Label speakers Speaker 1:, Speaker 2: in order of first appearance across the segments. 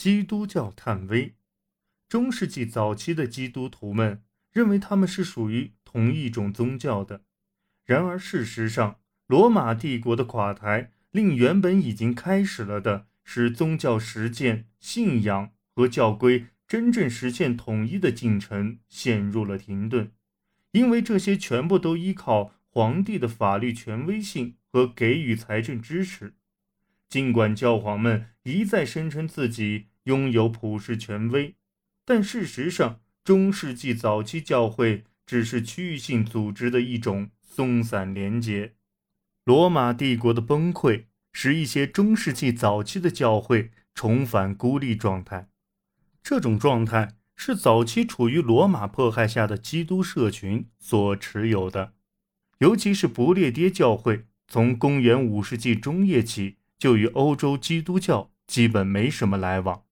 Speaker 1: 基督教探微。中世纪早期的基督徒们认为他们是属于同一种宗教的。然而，事实上，罗马帝国的垮台令原本已经开始了的使宗教实践、信仰和教规真正实现统一的进程陷入了停顿，因为这些全部都依靠皇帝的法律权威性和给予财政支持。尽管教皇们一再声称自己拥有普世权威，但事实上，中世纪早期教会只是区域性组织的一种松散连结。罗马帝国的崩溃使一些中世纪早期的教会重返孤立状态，这种状态是早期处于罗马迫害下的基督社群所持有的，尤其是不列颠教会，从公元五世纪中叶起。就与欧洲基督教基本没什么来往，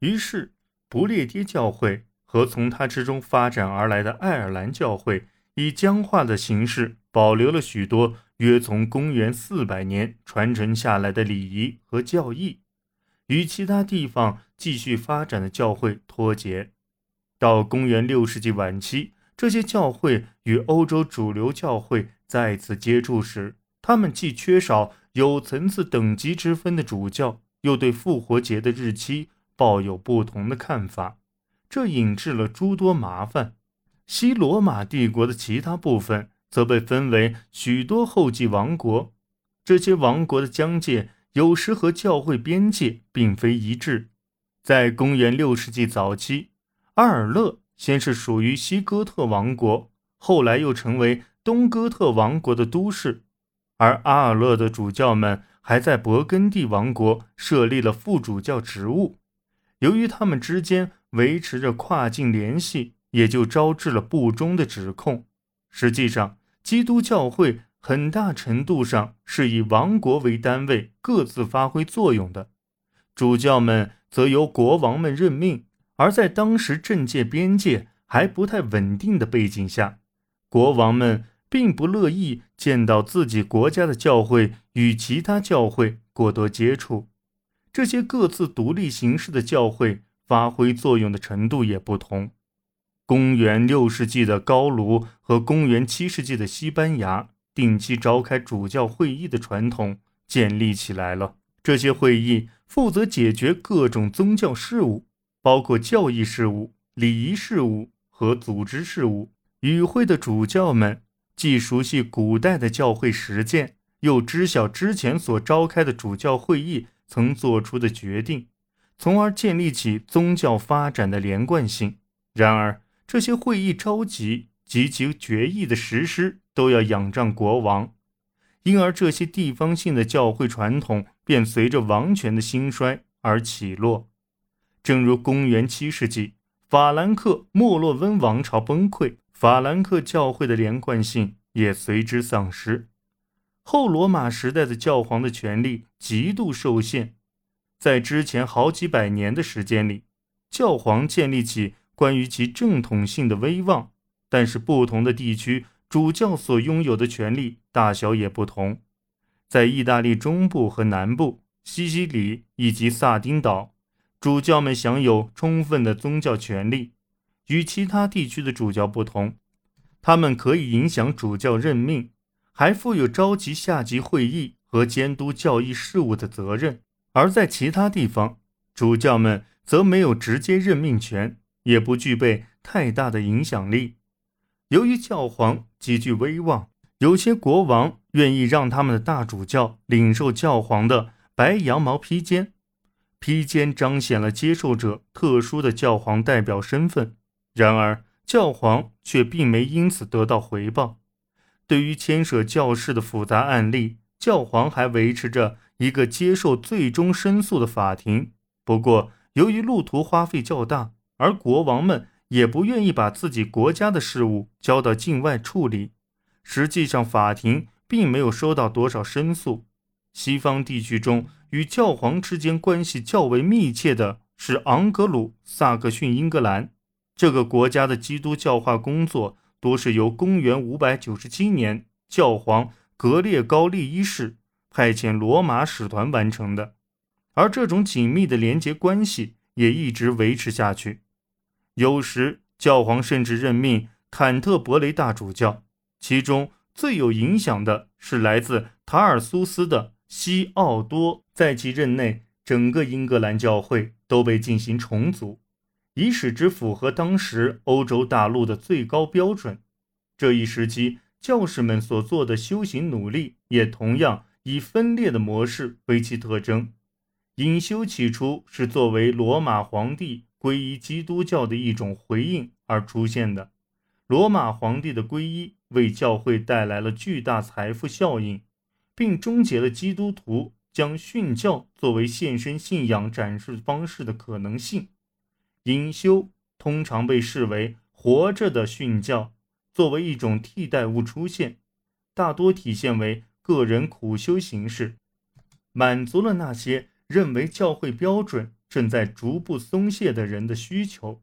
Speaker 1: 于是不列颠教会和从它之中发展而来的爱尔兰教会，以僵化的形式保留了许多约从公元四百年传承下来的礼仪和教义，与其他地方继续发展的教会脱节。到公元六世纪晚期，这些教会与欧洲主流教会再次接触时，他们既缺少。有层次等级之分的主教又对复活节的日期抱有不同的看法，这引致了诸多麻烦。西罗马帝国的其他部分则被分为许多后继王国，这些王国的疆界有时和教会边界并非一致。在公元六世纪早期，阿尔勒先是属于西哥特王国，后来又成为东哥特王国的都市。而阿尔勒的主教们还在勃艮第王国设立了副主教职务，由于他们之间维持着跨境联系，也就招致了不忠的指控。实际上，基督教会很大程度上是以王国为单位各自发挥作用的，主教们则由国王们任命。而在当时政界边界还不太稳定的背景下，国王们。并不乐意见到自己国家的教会与其他教会过多接触，这些各自独立形式的教会发挥作用的程度也不同。公元六世纪的高卢和公元七世纪的西班牙定期召开主教会议的传统建立起来了。这些会议负责解决各种宗教事务，包括教义事务、礼仪事务和组织事务。与会的主教们。既熟悉古代的教会实践，又知晓之前所召开的主教会议曾做出的决定，从而建立起宗教发展的连贯性。然而，这些会议召集及其决议的实施都要仰仗国王，因而这些地方性的教会传统便随着王权的兴衰而起落。正如公元七世纪法兰克莫洛温王朝崩溃。法兰克教会的连贯性也随之丧失。后罗马时代的教皇的权力极度受限，在之前好几百年的时间里，教皇建立起关于其正统性的威望，但是不同的地区主教所拥有的权力大小也不同。在意大利中部和南部、西西里以及萨丁岛，主教们享有充分的宗教权利。与其他地区的主教不同，他们可以影响主教任命，还负有召集下级会议和监督教义事务的责任；而在其他地方，主教们则没有直接任命权，也不具备太大的影响力。由于教皇极具威望，有些国王愿意让他们的大主教领受教皇的白羊毛披肩，披肩彰显了接受者特殊的教皇代表身份。然而，教皇却并没因此得到回报。对于牵涉教士的复杂案例，教皇还维持着一个接受最终申诉的法庭。不过，由于路途花费较大，而国王们也不愿意把自己国家的事务交到境外处理，实际上法庭并没有收到多少申诉。西方地区中，与教皇之间关系较为密切的是昂格鲁萨克逊英格兰。这个国家的基督教化工作多是由公元597年教皇格列高利一世派遣罗马使团完成的。而这种紧密的连结关系也一直维持下去。有时，教皇甚至任命坎特伯雷大主教，其中最有影响的是来自塔尔苏斯的西奥多。在其任内，整个英格兰教会都被进行重组，以使之符合当时欧洲大陆的最高标准。这一时期，教士们所做的修行努力也同样以分裂的模式为其特征。隐修起初是作为罗马皇帝皈依基督教的一种回应而出现的。罗马皇帝的皈依为教会带来了巨大财富效应，并终结了基督徒将殉教作为献身信仰展示方式的可能性。隐修通常被视为活着的殉教，作为一种替代物出现，大多体现为个人苦修形式，满足了那些。认为教会标准正在逐步松懈的人的需求，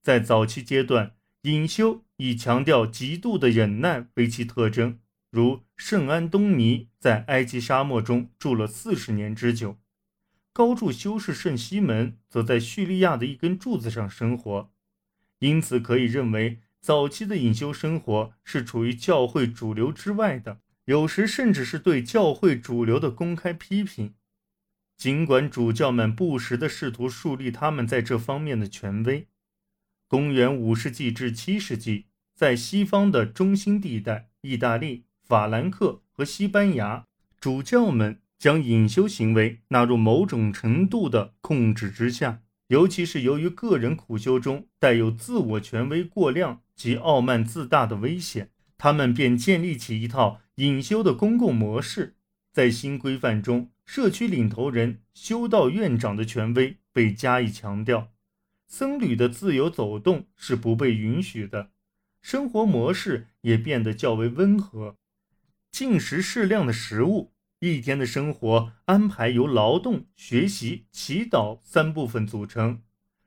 Speaker 1: 在早期阶段，隐修以强调极度的忍耐为其特征，如圣安东尼在埃及沙漠中住了四十年之久，高柱修士圣西门则在叙利亚的一根柱子上生活。因此，可以认为早期的隐修生活是处于教会主流之外的，有时甚至是对教会主流的公开批评。尽管主教们不时地试图树立他们在这方面的权威，公元五世纪至七世纪，在西方的中心地带——意大利、法兰克和西班牙，主教们将隐修行为纳入某种程度的控制之下，尤其是由于个人苦修中带有自我权威过量及傲慢自大的危险，他们便建立起一套隐修的公共模式，在新规范中。社区领头人、修道院长的权威被加以强调，僧侣的自由走动是不被允许的，生活模式也变得较为温和，进食适量的食物，一天的生活安排由劳动、学习、祈祷三部分组成。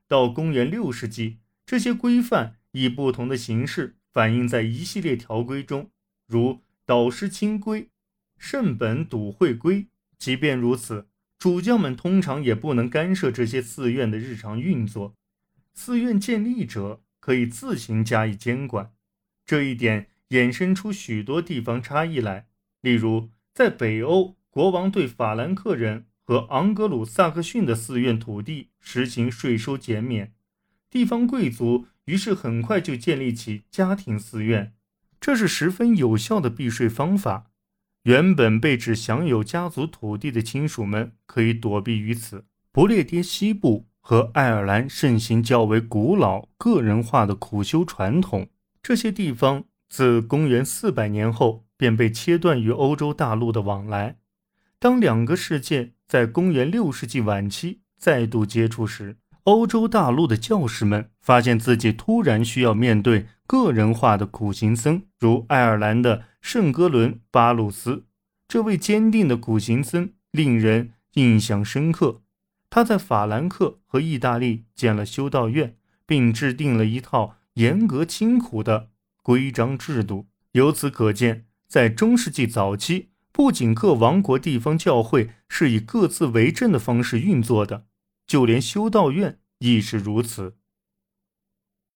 Speaker 1: 到公元六世纪，这些规范以不同的形式反映在一系列条规中，如导师清规、圣本笃会规。即便如此，主教们通常也不能干涉这些寺院的日常运作。寺院建立者可以自行加以监管，这一点衍生出许多地方差异来。例如，在北欧，国王对法兰克人和昂格鲁萨克逊的寺院土地实行税收减免，地方贵族于是很快就建立起家庭寺院，这是十分有效的避税方法。原本被指享有家族土地的亲属们可以躲避于此。不列颠西部和爱尔兰盛行较为古老、个人化的苦修传统，这些地方自公元四百年后便被切断与欧洲大陆的往来。当两个世界在公元六世纪晚期再度接触时，欧洲大陆的教士们发现自己突然需要面对个人化的苦行僧，如爱尔兰的。圣哥伦巴鲁斯这位坚定的苦行僧令人印象深刻。他在法兰克和意大利建了修道院，并制定了一套严格清苦的规章制度。由此可见，在中世纪早期，不仅各王国地方教会是以各自为政的方式运作的，就连修道院亦是如此。